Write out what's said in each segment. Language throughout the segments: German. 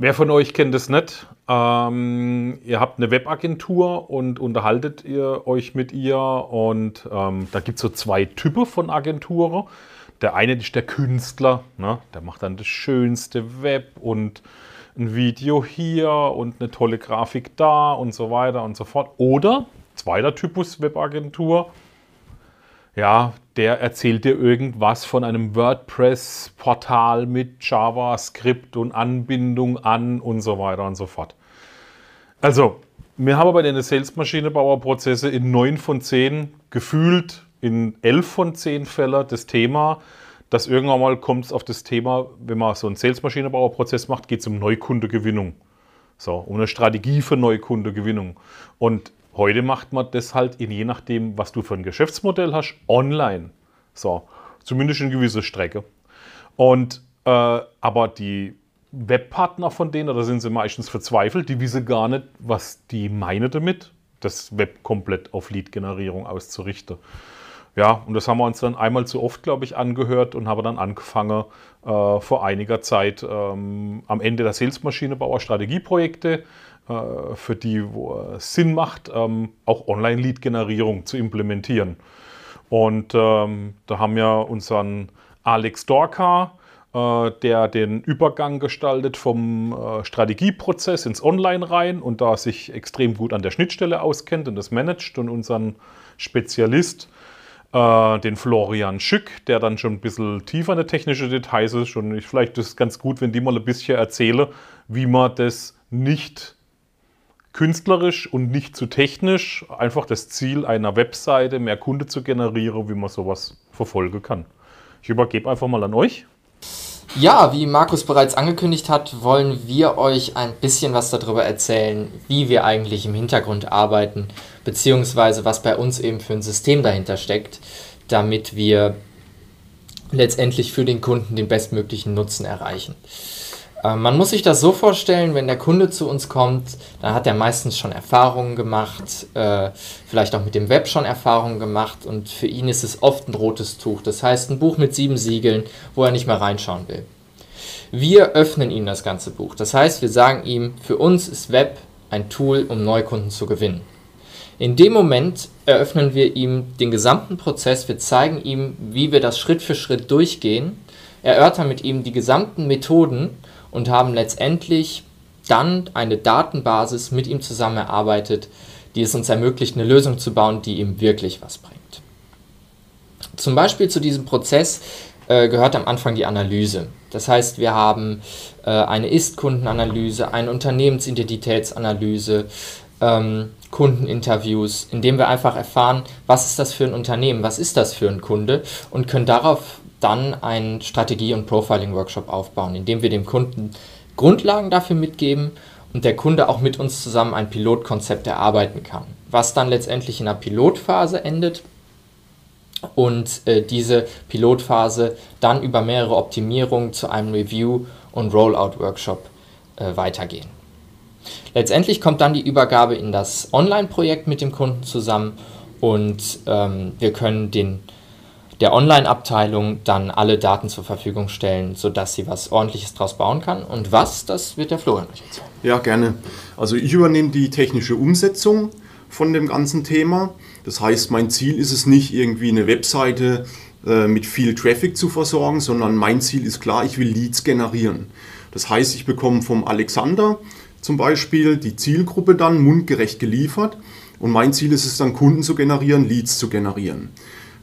Wer von euch kennt es nicht? Ähm, ihr habt eine Webagentur und unterhaltet ihr euch mit ihr und ähm, da gibt es so zwei Typen von Agenturen. Der eine ist der Künstler, ne? der macht dann das schönste Web und ein Video hier und eine tolle Grafik da und so weiter und so fort. Oder zweiter Typus Webagentur, ja, der erzählt dir irgendwas von einem WordPress-Portal mit JavaScript und Anbindung an und so weiter und so fort. Also, wir haben bei den Sales-Maschinenbauer-Prozesse in 9 von 10 gefühlt in 11 von 10 Fällen das Thema, dass irgendwann mal kommt es auf das Thema, wenn man so einen Sales-Maschinenbauer-Prozess macht, geht es um Neukundegewinnung. So, um eine Strategie für Neukundegewinnung. Und heute macht man das halt in je nachdem, was du für ein Geschäftsmodell hast, online. So, zumindest in gewisse Strecke. Und äh, aber die Webpartner von denen, da sind sie meistens verzweifelt, die wissen gar nicht, was die meinen damit, das Web komplett auf Lead-Generierung auszurichten. Ja, und das haben wir uns dann einmal zu oft, glaube ich, angehört und haben dann angefangen, äh, vor einiger Zeit ähm, am Ende der Salesmaschinenbauer Strategieprojekte, äh, für die wo es Sinn macht, ähm, auch Online-Lead-Generierung zu implementieren. Und ähm, da haben wir unseren Alex Dorka, äh, der den Übergang gestaltet vom äh, Strategieprozess ins Online rein und da sich extrem gut an der Schnittstelle auskennt und das managt und unseren Spezialist, äh, den Florian Schück, der dann schon ein bisschen tiefer in die technische Details ist. Und ich, vielleicht ist es ganz gut, wenn die mal ein bisschen erzähle, wie man das nicht künstlerisch und nicht zu technisch, einfach das Ziel einer Webseite, mehr Kunde zu generieren, wie man sowas verfolgen kann. Ich übergebe einfach mal an euch. Ja, wie Markus bereits angekündigt hat, wollen wir euch ein bisschen was darüber erzählen, wie wir eigentlich im Hintergrund arbeiten, beziehungsweise was bei uns eben für ein System dahinter steckt, damit wir letztendlich für den Kunden den bestmöglichen Nutzen erreichen. Äh, man muss sich das so vorstellen, wenn der Kunde zu uns kommt, dann hat er meistens schon Erfahrungen gemacht, äh, vielleicht auch mit dem Web schon Erfahrungen gemacht und für ihn ist es oft ein rotes Tuch. Das heißt ein Buch mit sieben Siegeln, wo er nicht mehr reinschauen will. Wir öffnen ihm das ganze Buch. Das heißt, wir sagen ihm, für uns ist Web ein Tool, um Neukunden zu gewinnen. In dem Moment eröffnen wir ihm den gesamten Prozess, wir zeigen ihm, wie wir das Schritt für Schritt durchgehen, erörtern mit ihm die gesamten Methoden und haben letztendlich dann eine Datenbasis mit ihm zusammen erarbeitet, die es uns ermöglicht, eine Lösung zu bauen, die ihm wirklich was bringt. Zum Beispiel zu diesem Prozess äh, gehört am Anfang die Analyse. Das heißt, wir haben äh, eine Ist-Kundenanalyse, eine Unternehmensidentitätsanalyse, ähm, Kundeninterviews, indem wir einfach erfahren, was ist das für ein Unternehmen, was ist das für ein Kunde und können darauf dann einen Strategie- und Profiling-Workshop aufbauen, indem wir dem Kunden Grundlagen dafür mitgeben und der Kunde auch mit uns zusammen ein Pilotkonzept erarbeiten kann, was dann letztendlich in einer Pilotphase endet und äh, diese Pilotphase dann über mehrere Optimierungen zu einem Review- und Rollout-Workshop äh, weitergehen. Letztendlich kommt dann die Übergabe in das Online-Projekt mit dem Kunden zusammen und ähm, wir können den der Online-Abteilung dann alle Daten zur Verfügung stellen, sodass sie was Ordentliches draus bauen kann. Und was, das wird der Florian euch erzählen. Ja, gerne. Also ich übernehme die technische Umsetzung von dem ganzen Thema. Das heißt, mein Ziel ist es nicht, irgendwie eine Webseite äh, mit viel Traffic zu versorgen, sondern mein Ziel ist klar, ich will Leads generieren. Das heißt, ich bekomme vom Alexander zum Beispiel die Zielgruppe dann mundgerecht geliefert und mein Ziel ist es dann, Kunden zu generieren, Leads zu generieren.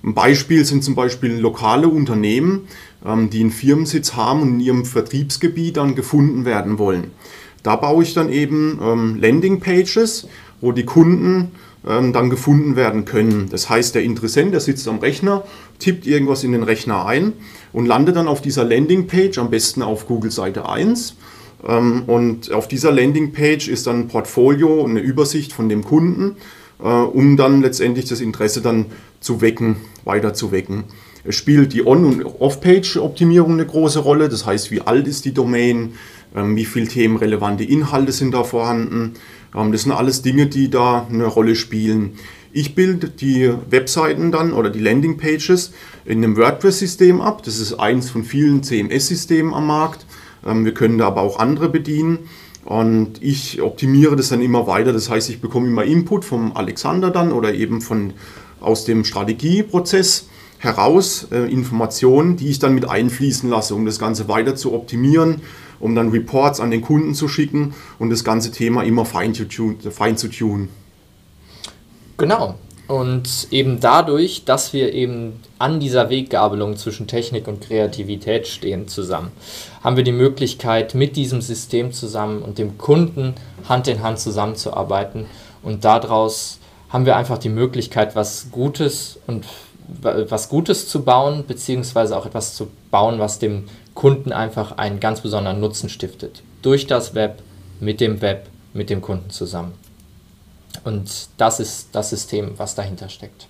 Ein Beispiel sind zum Beispiel lokale Unternehmen, ähm, die einen Firmensitz haben und in ihrem Vertriebsgebiet dann gefunden werden wollen. Da baue ich dann eben ähm, Landingpages, wo die Kunden ähm, dann gefunden werden können. Das heißt, der Interessent, der sitzt am Rechner, tippt irgendwas in den Rechner ein und landet dann auf dieser Landingpage, am besten auf Google Seite 1. Und auf dieser Landingpage ist dann ein Portfolio, eine Übersicht von dem Kunden äh, um dann letztendlich das Interesse dann zu wecken, weiter zu wecken. Es spielt die On- und Off-Page-Optimierung eine große Rolle, das heißt, wie alt ist die Domain, ähm, wie viele themenrelevante Inhalte sind da vorhanden. Ähm, das sind alles Dinge, die da eine Rolle spielen. Ich bilde die Webseiten dann oder die Landingpages in einem WordPress-System ab. Das ist eins von vielen CMS-Systemen am Markt. Ähm, wir können da aber auch andere bedienen. Und ich optimiere das dann immer weiter. Das heißt, ich bekomme immer Input vom Alexander dann oder eben von, aus dem Strategieprozess heraus äh, Informationen, die ich dann mit einfließen lasse, um das Ganze weiter zu optimieren, um dann Reports an den Kunden zu schicken und das ganze Thema immer fein zu tun. Fein zu tun. Genau. Und eben dadurch, dass wir eben an dieser Weggabelung zwischen Technik und Kreativität stehen zusammen, haben wir die Möglichkeit, mit diesem System zusammen und dem Kunden Hand in Hand zusammenzuarbeiten. Und daraus haben wir einfach die Möglichkeit, was Gutes und was Gutes zu bauen, beziehungsweise auch etwas zu bauen, was dem Kunden einfach einen ganz besonderen Nutzen stiftet. Durch das Web, mit dem Web, mit dem Kunden zusammen. Und das ist das System, was dahinter steckt.